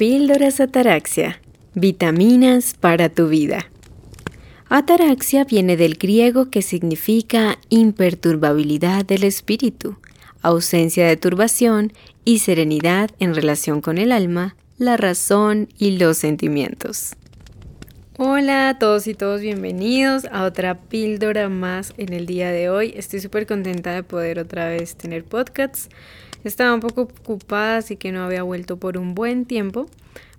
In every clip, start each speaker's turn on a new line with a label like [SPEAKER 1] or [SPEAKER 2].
[SPEAKER 1] Píldoras Ataraxia. Vitaminas para tu vida. Ataraxia viene del griego que significa imperturbabilidad del espíritu, ausencia de turbación y serenidad en relación con el alma, la razón y los sentimientos. Hola a todos y todos, bienvenidos a otra píldora más en el día de hoy. Estoy súper contenta de poder otra vez tener podcasts. Estaba un poco ocupada, así que no había vuelto por un buen tiempo.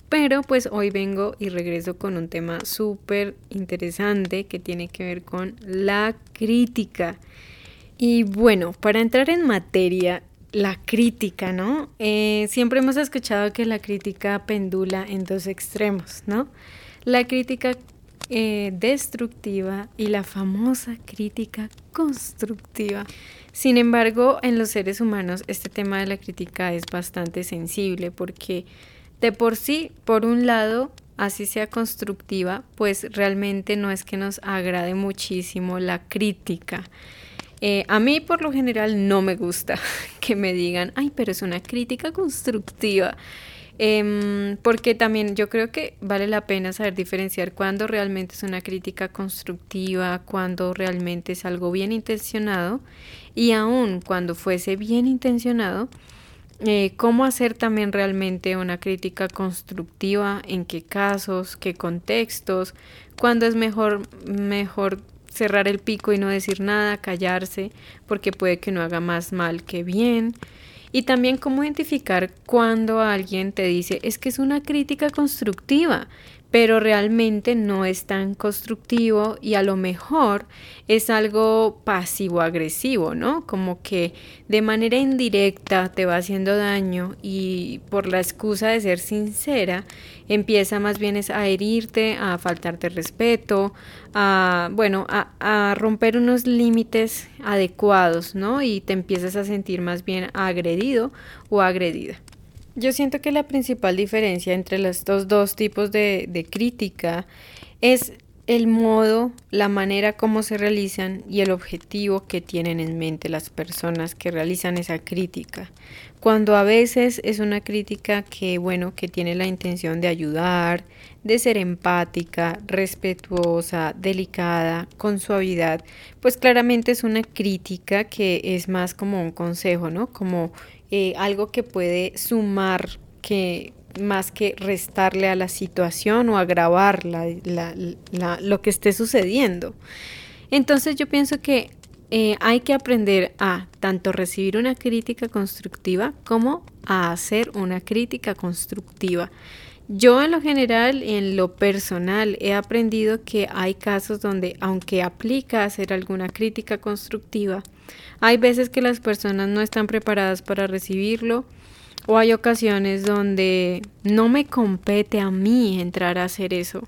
[SPEAKER 1] Pero pues hoy vengo y regreso con un tema súper interesante que tiene que ver con la crítica. Y bueno, para entrar en materia, la crítica, ¿no? Eh, siempre hemos escuchado que la crítica pendula en dos extremos, ¿no? la crítica eh, destructiva y la famosa crítica constructiva. Sin embargo, en los seres humanos este tema de la crítica es bastante sensible porque de por sí, por un lado, así sea constructiva, pues realmente no es que nos agrade muchísimo la crítica. Eh, a mí por lo general no me gusta que me digan, ay, pero es una crítica constructiva. Em, porque también yo creo que vale la pena saber diferenciar cuando realmente es una crítica constructiva, cuando realmente es algo bien intencionado y aún cuando fuese bien intencionado, eh, cómo hacer también realmente una crítica constructiva, en qué casos, qué contextos, cuándo es mejor, mejor cerrar el pico y no decir nada, callarse, porque puede que no haga más mal que bien. Y también cómo identificar cuando alguien te dice es que es una crítica constructiva, pero realmente no es tan constructivo y a lo mejor es algo pasivo-agresivo, ¿no? Como que de manera indirecta te va haciendo daño y por la excusa de ser sincera empieza más bien a herirte, a faltarte respeto, a, bueno, a, romper unos límites adecuados, ¿no? Y te empiezas a sentir más bien agredido o agredida. Yo siento que la principal diferencia entre estos dos tipos de, de crítica es el modo, la manera como se realizan y el objetivo que tienen en mente las personas que realizan esa crítica. Cuando a veces es una crítica que, bueno, que tiene la intención de ayudar, de ser empática, respetuosa, delicada, con suavidad, pues claramente es una crítica que es más como un consejo, ¿no? Como eh, algo que puede sumar que más que restarle a la situación o agravar lo que esté sucediendo. Entonces yo pienso que eh, hay que aprender a tanto recibir una crítica constructiva como a hacer una crítica constructiva. Yo en lo general, en lo personal, he aprendido que hay casos donde aunque aplica hacer alguna crítica constructiva, hay veces que las personas no están preparadas para recibirlo o hay ocasiones donde no me compete a mí entrar a hacer eso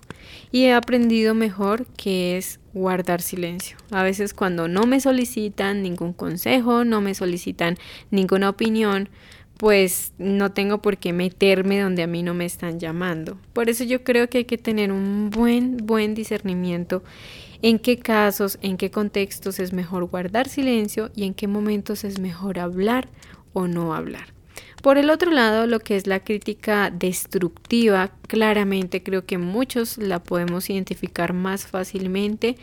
[SPEAKER 1] y he aprendido mejor que es guardar silencio. A veces cuando no me solicitan ningún consejo, no me solicitan ninguna opinión, pues no tengo por qué meterme donde a mí no me están llamando. Por eso yo creo que hay que tener un buen, buen discernimiento en qué casos, en qué contextos es mejor guardar silencio y en qué momentos es mejor hablar o no hablar. Por el otro lado, lo que es la crítica destructiva, claramente creo que muchos la podemos identificar más fácilmente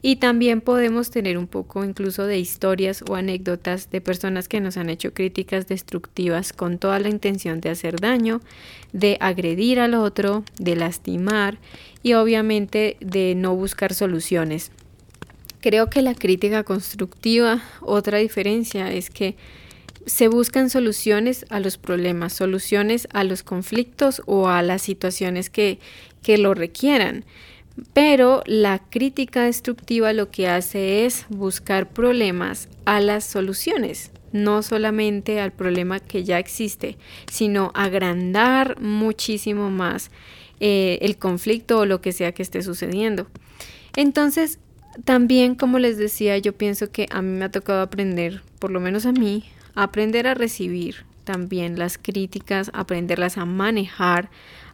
[SPEAKER 1] y también podemos tener un poco incluso de historias o anécdotas de personas que nos han hecho críticas destructivas con toda la intención de hacer daño, de agredir al otro, de lastimar y obviamente de no buscar soluciones. Creo que la crítica constructiva, otra diferencia es que se buscan soluciones a los problemas, soluciones a los conflictos o a las situaciones que, que lo requieran. Pero la crítica destructiva lo que hace es buscar problemas a las soluciones, no solamente al problema que ya existe, sino agrandar muchísimo más eh, el conflicto o lo que sea que esté sucediendo. Entonces, también, como les decía, yo pienso que a mí me ha tocado aprender, por lo menos a mí, aprender a recibir también las críticas, aprenderlas a manejar,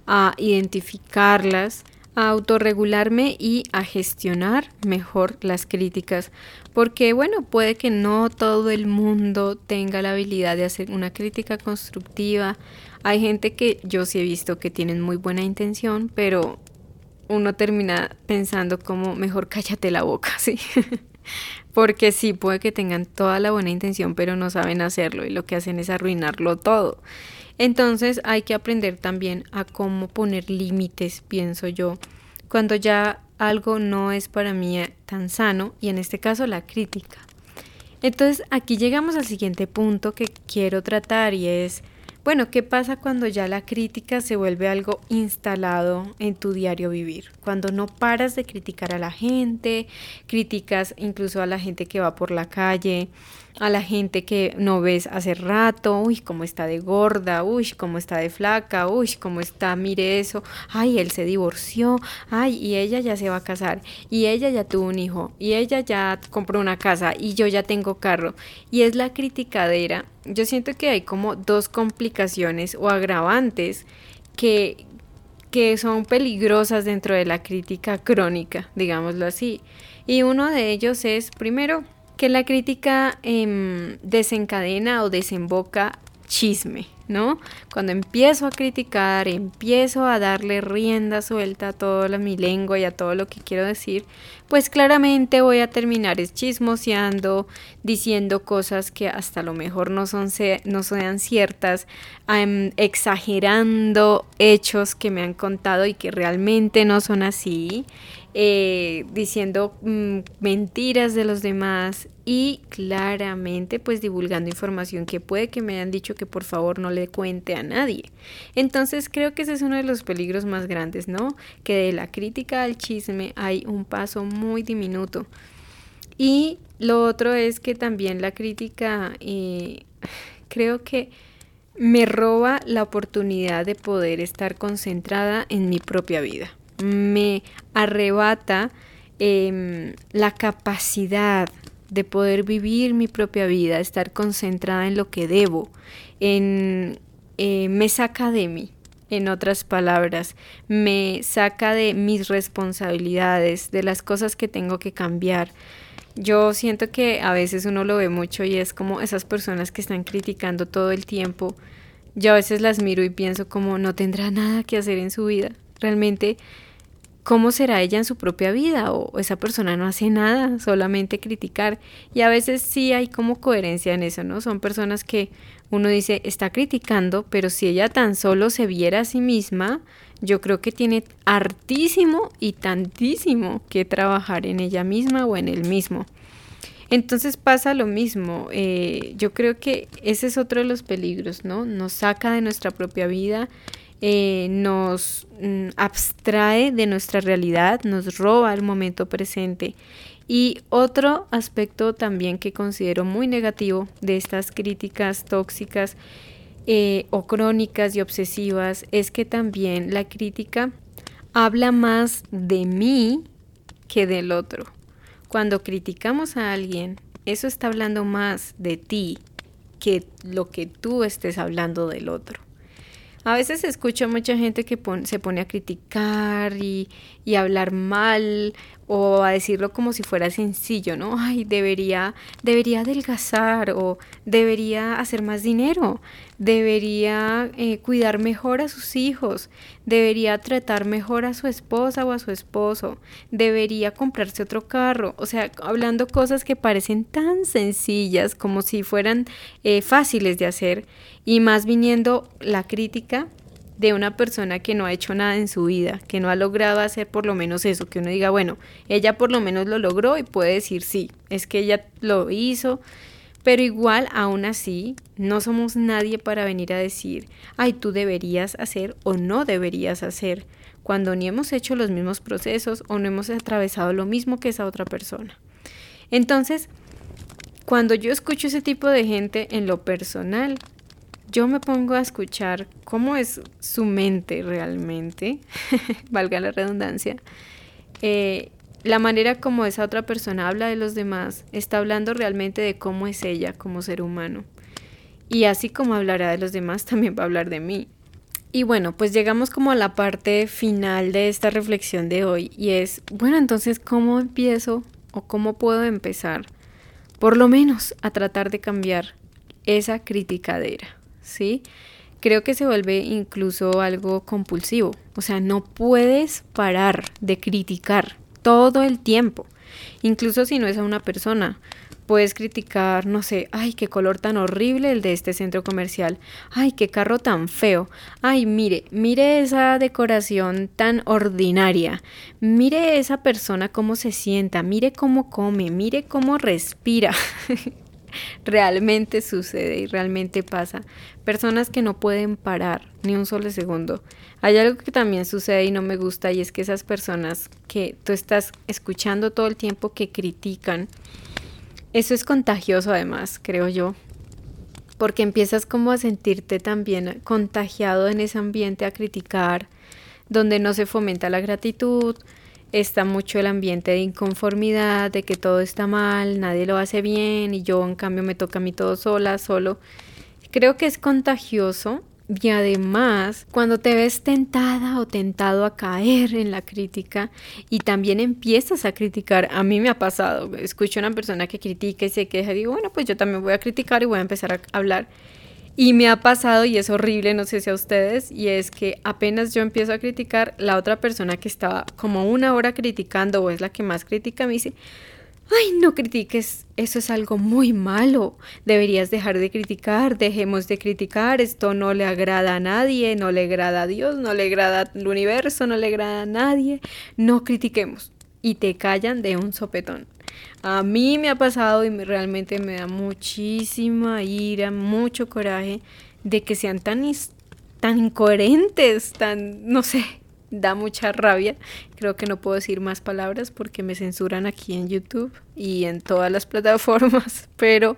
[SPEAKER 1] a identificarlas, a autorregularme y a gestionar mejor las críticas. Porque bueno, puede que no todo el mundo tenga la habilidad de hacer una crítica constructiva. Hay gente que yo sí he visto que tienen muy buena intención, pero uno termina pensando como mejor cállate la boca, ¿sí? Porque sí, puede que tengan toda la buena intención, pero no saben hacerlo y lo que hacen es arruinarlo todo. Entonces hay que aprender también a cómo poner límites, pienso yo, cuando ya algo no es para mí tan sano y en este caso la crítica. Entonces aquí llegamos al siguiente punto que quiero tratar y es bueno, ¿qué pasa cuando ya la crítica se vuelve algo instalado en tu diario vivir? Cuando no paras de criticar a la gente, criticas incluso a la gente que va por la calle, a la gente que no ves hace rato, uy, cómo está de gorda, uy, cómo está de flaca, uy, cómo está, mire eso, ay, él se divorció, ay, y ella ya se va a casar, y ella ya tuvo un hijo, y ella ya compró una casa, y yo ya tengo carro, y es la criticadera. Yo siento que hay como dos complicaciones o agravantes que, que son peligrosas dentro de la crítica crónica, digámoslo así. Y uno de ellos es, primero, que la crítica em, desencadena o desemboca chisme, ¿no? Cuando empiezo a criticar, empiezo a darle rienda suelta a toda mi lengua y a todo lo que quiero decir, pues claramente voy a terminar es chismoseando, diciendo cosas que hasta lo mejor no, son, no sean ciertas, em, exagerando hechos que me han contado y que realmente no son así. Eh, diciendo mm, mentiras de los demás y claramente pues divulgando información que puede que me hayan dicho que por favor no le cuente a nadie. Entonces creo que ese es uno de los peligros más grandes, ¿no? Que de la crítica al chisme hay un paso muy diminuto. Y lo otro es que también la crítica eh, creo que me roba la oportunidad de poder estar concentrada en mi propia vida me arrebata em, la capacidad de poder vivir mi propia vida, estar concentrada en lo que debo, en, eh, me saca de mí, en otras palabras, me saca de mis responsabilidades, de las cosas que tengo que cambiar. Yo siento que a veces uno lo ve mucho y es como esas personas que están criticando todo el tiempo. Yo a veces las miro y pienso como no tendrá nada que hacer en su vida. Realmente ¿cómo será ella en su propia vida? O esa persona no hace nada, solamente criticar. Y a veces sí hay como coherencia en eso, ¿no? Son personas que uno dice, está criticando, pero si ella tan solo se viera a sí misma, yo creo que tiene hartísimo y tantísimo que trabajar en ella misma o en él mismo. Entonces pasa lo mismo. Eh, yo creo que ese es otro de los peligros, ¿no? Nos saca de nuestra propia vida eh, nos mm, abstrae de nuestra realidad, nos roba el momento presente. Y otro aspecto también que considero muy negativo de estas críticas tóxicas eh, o crónicas y obsesivas es que también la crítica habla más de mí que del otro. Cuando criticamos a alguien, eso está hablando más de ti que lo que tú estés hablando del otro. A veces escucho mucha gente que se pone a criticar y, y hablar mal o a decirlo como si fuera sencillo, ¿no? Ay, debería, debería adelgazar o debería hacer más dinero, debería eh, cuidar mejor a sus hijos, debería tratar mejor a su esposa o a su esposo, debería comprarse otro carro, o sea, hablando cosas que parecen tan sencillas como si fueran eh, fáciles de hacer y más viniendo la crítica de una persona que no ha hecho nada en su vida, que no ha logrado hacer por lo menos eso, que uno diga, bueno, ella por lo menos lo logró y puede decir, sí, es que ella lo hizo, pero igual, aún así, no somos nadie para venir a decir, ay, tú deberías hacer o no deberías hacer, cuando ni hemos hecho los mismos procesos o no hemos atravesado lo mismo que esa otra persona. Entonces, cuando yo escucho ese tipo de gente en lo personal, yo me pongo a escuchar cómo es su mente realmente, valga la redundancia, eh, la manera como esa otra persona habla de los demás, está hablando realmente de cómo es ella como ser humano. Y así como hablará de los demás, también va a hablar de mí. Y bueno, pues llegamos como a la parte final de esta reflexión de hoy y es, bueno, entonces, ¿cómo empiezo o cómo puedo empezar? Por lo menos a tratar de cambiar esa criticadera, ¿sí? Creo que se vuelve incluso algo compulsivo, o sea, no puedes parar de criticar todo el tiempo, incluso si no es a una persona. Puedes criticar, no sé, ay, qué color tan horrible el de este centro comercial, ay, qué carro tan feo, ay, mire, mire esa decoración tan ordinaria, mire esa persona cómo se sienta, mire cómo come, mire cómo respira. realmente sucede y realmente pasa. Personas que no pueden parar ni un solo segundo. Hay algo que también sucede y no me gusta y es que esas personas que tú estás escuchando todo el tiempo que critican, eso es contagioso además, creo yo, porque empiezas como a sentirte también contagiado en ese ambiente a criticar, donde no se fomenta la gratitud, está mucho el ambiente de inconformidad, de que todo está mal, nadie lo hace bien y yo en cambio me toca a mí todo sola, solo. Creo que es contagioso y además, cuando te ves tentada o tentado a caer en la crítica y también empiezas a criticar, a mí me ha pasado, escucho a una persona que critica y se queja y digo, bueno, pues yo también voy a criticar y voy a empezar a hablar. Y me ha pasado, y es horrible, no sé si a ustedes, y es que apenas yo empiezo a criticar, la otra persona que estaba como una hora criticando o es la que más critica me dice, ay, no critiques, eso es algo muy malo, deberías dejar de criticar, dejemos de criticar, esto no le agrada a nadie, no le agrada a Dios, no le agrada al universo, no le agrada a nadie, no critiquemos. Y te callan de un sopetón. A mí me ha pasado y realmente me da muchísima ira, mucho coraje de que sean tan, tan incoherentes, tan, no sé, da mucha rabia. Creo que no puedo decir más palabras porque me censuran aquí en YouTube y en todas las plataformas, pero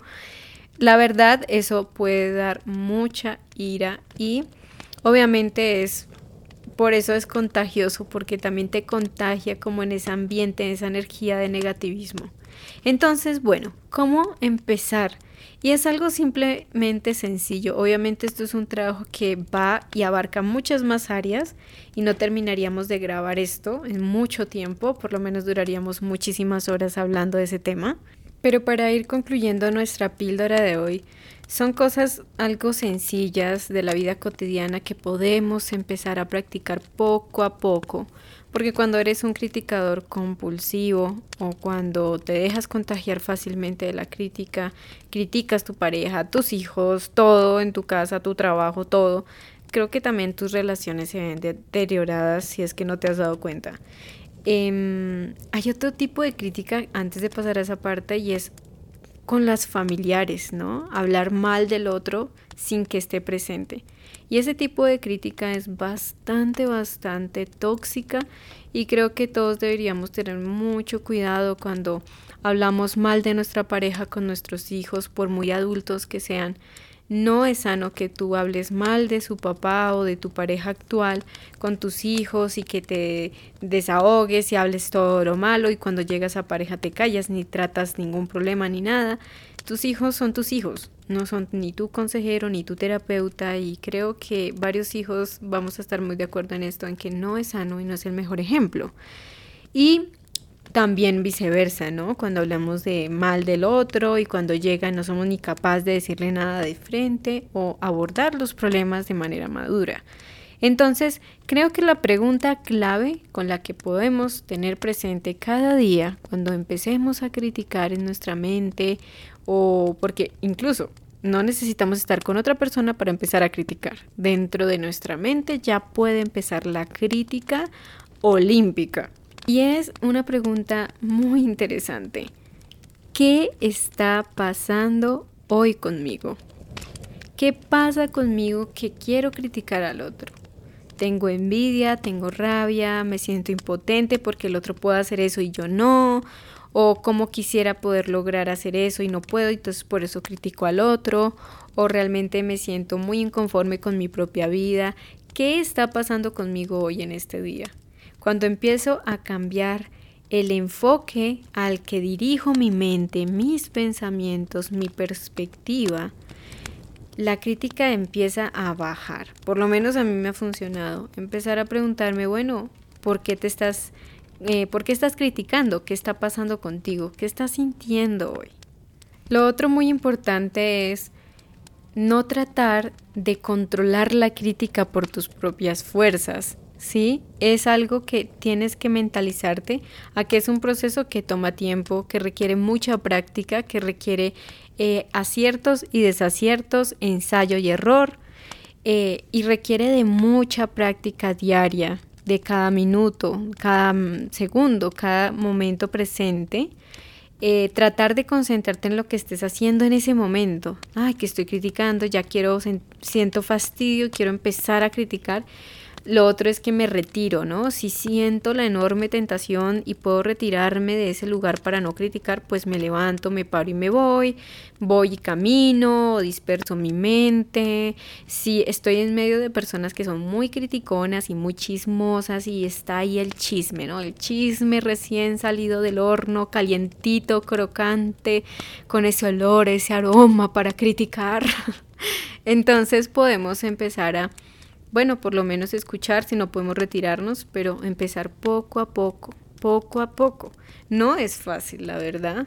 [SPEAKER 1] la verdad eso puede dar mucha ira y obviamente es por eso es contagioso porque también te contagia como en ese ambiente, en esa energía de negativismo. Entonces, bueno, ¿cómo empezar? Y es algo simplemente sencillo. Obviamente esto es un trabajo que va y abarca muchas más áreas y no terminaríamos de grabar esto en mucho tiempo, por lo menos duraríamos muchísimas horas hablando de ese tema. Pero para ir concluyendo nuestra píldora de hoy, son cosas algo sencillas de la vida cotidiana que podemos empezar a practicar poco a poco porque cuando eres un criticador compulsivo o cuando te dejas contagiar fácilmente de la crítica, criticas tu pareja, tus hijos, todo en tu casa, tu trabajo, todo, creo que también tus relaciones se ven deterioradas si es que no te has dado cuenta. Em, hay otro tipo de crítica antes de pasar a esa parte y es con las familiares, ¿no? Hablar mal del otro sin que esté presente. Y ese tipo de crítica es bastante, bastante tóxica y creo que todos deberíamos tener mucho cuidado cuando hablamos mal de nuestra pareja con nuestros hijos, por muy adultos que sean. No es sano que tú hables mal de su papá o de tu pareja actual con tus hijos y que te desahogues y hables todo lo malo y cuando llegas a pareja te callas ni tratas ningún problema ni nada. Tus hijos son tus hijos, no son ni tu consejero ni tu terapeuta y creo que varios hijos vamos a estar muy de acuerdo en esto, en que no es sano y no es el mejor ejemplo. Y también viceversa, ¿no? Cuando hablamos de mal del otro y cuando llega no somos ni capaces de decirle nada de frente o abordar los problemas de manera madura. Entonces, creo que la pregunta clave con la que podemos tener presente cada día cuando empecemos a criticar en nuestra mente o porque incluso no necesitamos estar con otra persona para empezar a criticar. Dentro de nuestra mente ya puede empezar la crítica olímpica. Y es una pregunta muy interesante. ¿Qué está pasando hoy conmigo? ¿Qué pasa conmigo que quiero criticar al otro? Tengo envidia, tengo rabia, me siento impotente porque el otro puede hacer eso y yo no, o cómo quisiera poder lograr hacer eso y no puedo, entonces por eso critico al otro, o realmente me siento muy inconforme con mi propia vida. ¿Qué está pasando conmigo hoy en este día? Cuando empiezo a cambiar el enfoque al que dirijo mi mente, mis pensamientos, mi perspectiva, la crítica empieza a bajar. Por lo menos a mí me ha funcionado. Empezar a preguntarme, bueno, ¿por qué te estás, eh, por qué estás criticando? ¿Qué está pasando contigo? ¿Qué estás sintiendo hoy? Lo otro muy importante es no tratar de controlar la crítica por tus propias fuerzas, ¿sí? Es algo que tienes que mentalizarte a que es un proceso que toma tiempo, que requiere mucha práctica, que requiere eh, aciertos y desaciertos, ensayo y error, eh, y requiere de mucha práctica diaria, de cada minuto, cada mm, segundo, cada momento presente. Eh, tratar de concentrarte en lo que estés haciendo en ese momento. Ay, que estoy criticando, ya quiero, siento fastidio, quiero empezar a criticar. Lo otro es que me retiro, ¿no? Si siento la enorme tentación y puedo retirarme de ese lugar para no criticar, pues me levanto, me paro y me voy, voy y camino, disperso mi mente. Si estoy en medio de personas que son muy criticonas y muy chismosas y está ahí el chisme, ¿no? El chisme recién salido del horno, calientito, crocante, con ese olor, ese aroma para criticar. Entonces podemos empezar a bueno, por lo menos escuchar si no podemos retirarnos, pero empezar poco a poco, poco a poco. No es fácil, la verdad,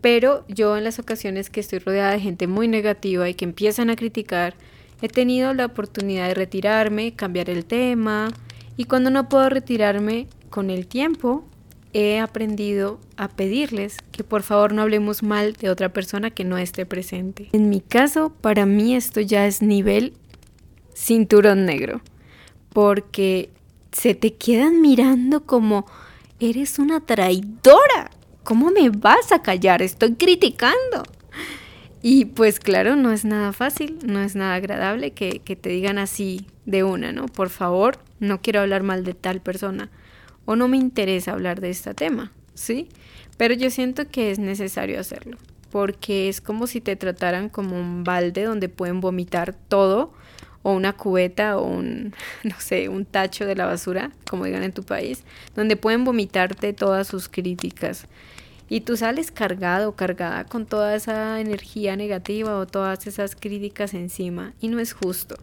[SPEAKER 1] pero yo en las ocasiones que estoy rodeada de gente muy negativa y que empiezan a criticar, he tenido la oportunidad de retirarme, cambiar el tema y cuando no puedo retirarme con el tiempo, he aprendido a pedirles que por favor no hablemos mal de otra persona que no esté presente. En mi caso, para mí esto ya es nivel cinturón negro, porque se te quedan mirando como eres una traidora. ¿Cómo me vas a callar? Estoy criticando. Y pues claro, no es nada fácil, no es nada agradable que, que, te digan así de una, ¿no? Por favor, no quiero hablar mal de tal persona o no me interesa hablar de este tema, ¿sí? Pero yo siento que es necesario hacerlo, porque es como si te trataran como un balde donde pueden vomitar todo o una cubeta o un, no sé, un tacho de la basura, como digan en tu país, donde pueden vomitarte todas sus críticas. Y tú sales cargado cargada con toda esa energía negativa o todas esas críticas encima. Y no es justo.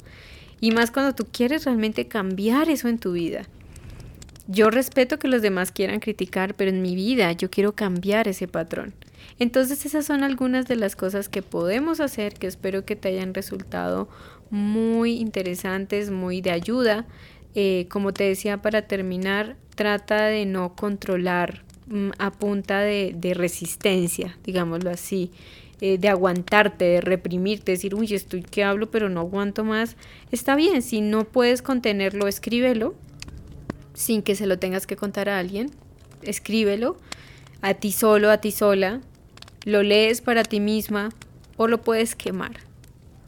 [SPEAKER 1] Y más cuando tú quieres realmente cambiar eso en tu vida. Yo respeto que los demás quieran criticar, pero en mi vida yo quiero cambiar ese patrón. Entonces esas son algunas de las cosas que podemos hacer que espero que te hayan resultado muy interesantes, muy de ayuda. Eh, como te decía, para terminar, trata de no controlar mm, a punta de, resistencia, digámoslo así, eh, de aguantarte, de reprimirte, decir, uy, estoy que hablo, pero no aguanto más. Está bien, si no puedes contenerlo, escríbelo, sin que se lo tengas que contar a alguien. Escríbelo a ti solo, a ti sola. Lo lees para ti misma o lo puedes quemar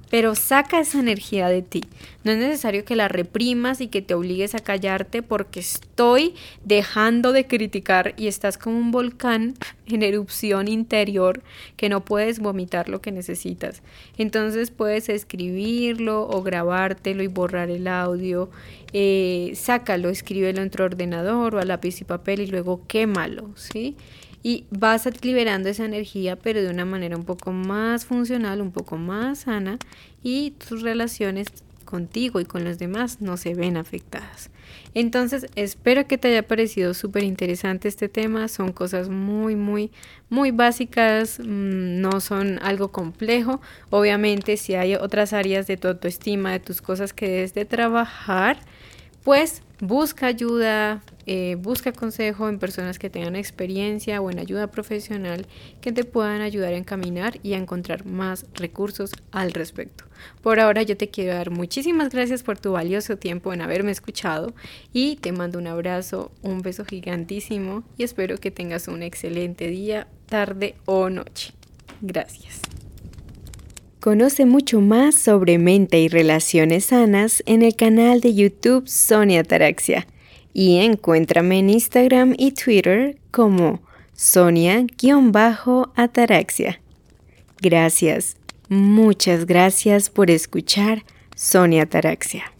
[SPEAKER 1] pero saca esa energía de ti. No es necesario que la reprimas y que te obligues a callarte porque estoy dejando de criticar y estás como un volcán en erupción interior que no puedes vomitar lo que necesitas. Entonces puedes escribirlo o grabártelo y borrar el audio. Eh, sácalo, escríbelo en tu ordenador o a lápiz y papel y luego quémalo, ¿sí? Y vas liberando esa energía pero de una manera un poco más funcional, un poco más sana y tus relaciones contigo y con los demás no se ven afectadas. Entonces, espero que te haya parecido súper interesante este tema. Son cosas muy, muy, muy básicas, mm, no son algo complejo. Obviamente, si hay otras áreas de tu autoestima, de tus cosas que debes de trabajar, pues busca ayuda, eh, busca consejo en personas que tengan experiencia o en ayuda profesional que te puedan ayudar a encaminar y a encontrar más recursos al respecto. Por ahora yo te quiero dar muchísimas gracias por tu valioso tiempo en haberme escuchado y te mando un abrazo, un beso gigantísimo y espero que tengas un excelente día, tarde o noche. Gracias. Conoce mucho más sobre mente y relaciones sanas en el canal de YouTube Sonia Taraxia y encuéntrame en Instagram y Twitter como Sonia-Ataraxia. Gracias, muchas gracias por escuchar Sonia Ataraxia.